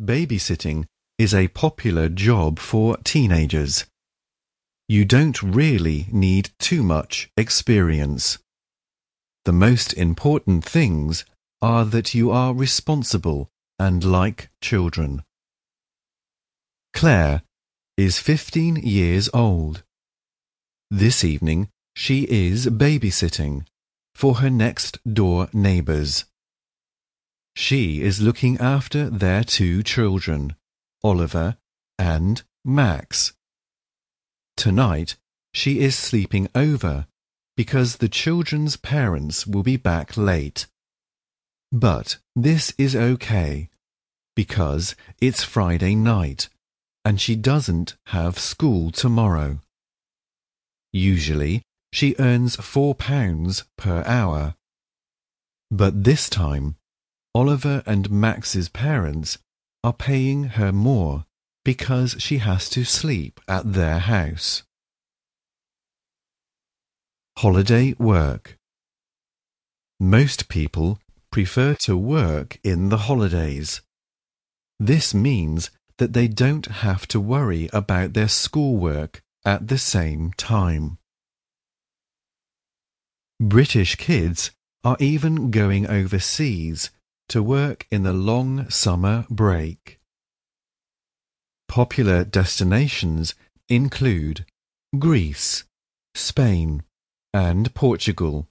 Babysitting is a popular job for teenagers. You don't really need too much experience. The most important things are that you are responsible and like children. Claire is 15 years old. This evening she is babysitting for her next door neighbours. She is looking after their two children, Oliver and Max. Tonight she is sleeping over because the children's parents will be back late. But this is okay because it's Friday night and she doesn't have school tomorrow. Usually she earns four pounds per hour. But this time Oliver and Max's parents are paying her more because she has to sleep at their house. Holiday work. Most people prefer to work in the holidays. This means that they don't have to worry about their schoolwork at the same time. British kids are even going overseas to work in the long summer break. Popular destinations include Greece, Spain, and Portugal,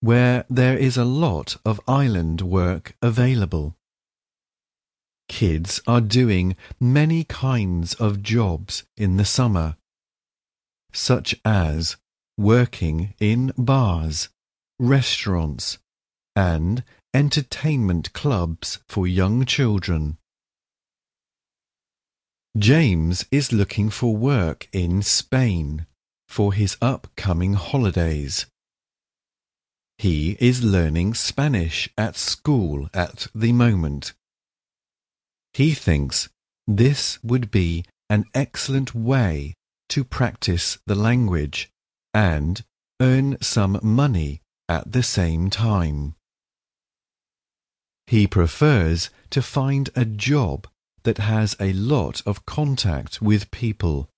where there is a lot of island work available. Kids are doing many kinds of jobs in the summer, such as working in bars, restaurants, and entertainment clubs for young children. James is looking for work in Spain for his upcoming holidays. He is learning Spanish at school at the moment. He thinks this would be an excellent way to practice the language and earn some money at the same time. He prefers to find a job that has a lot of contact with people,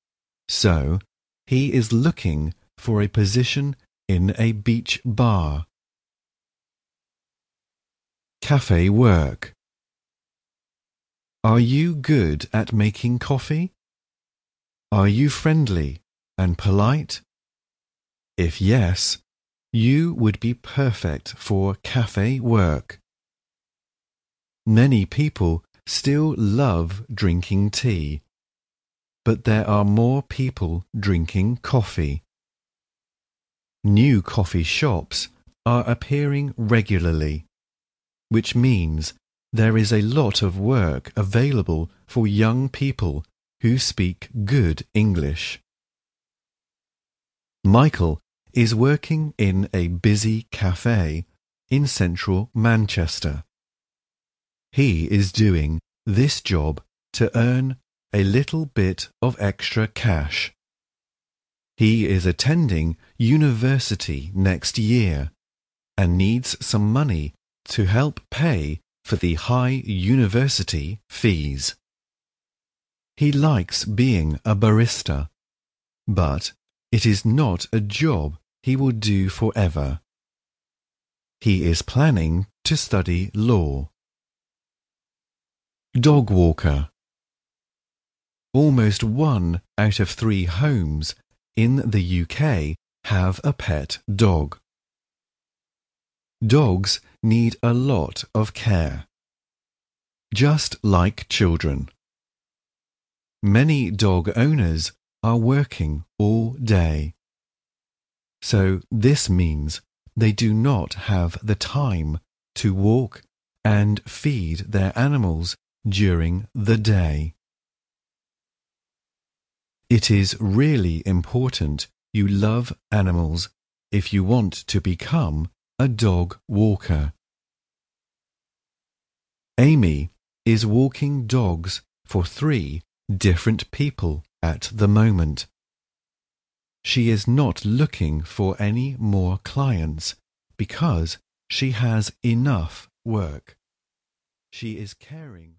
so he is looking for a position in a beach bar. Cafe work. Are you good at making coffee? Are you friendly and polite? If yes, you would be perfect for cafe work. Many people still love drinking tea, but there are more people drinking coffee. New coffee shops are appearing regularly, which means there is a lot of work available for young people who speak good English. Michael is working in a busy cafe in central Manchester. He is doing this job to earn a little bit of extra cash. He is attending university next year and needs some money to help pay for the high university fees. He likes being a barista, but it is not a job he will do forever. He is planning to study law. Dog walker. Almost one out of three homes in the UK have a pet dog. Dogs need a lot of care. Just like children. Many dog owners are working all day. So this means they do not have the time to walk and feed their animals during the day. It is really important you love animals if you want to become a dog walker. Amy is walking dogs for three different people at the moment. She is not looking for any more clients because she has enough work. She is caring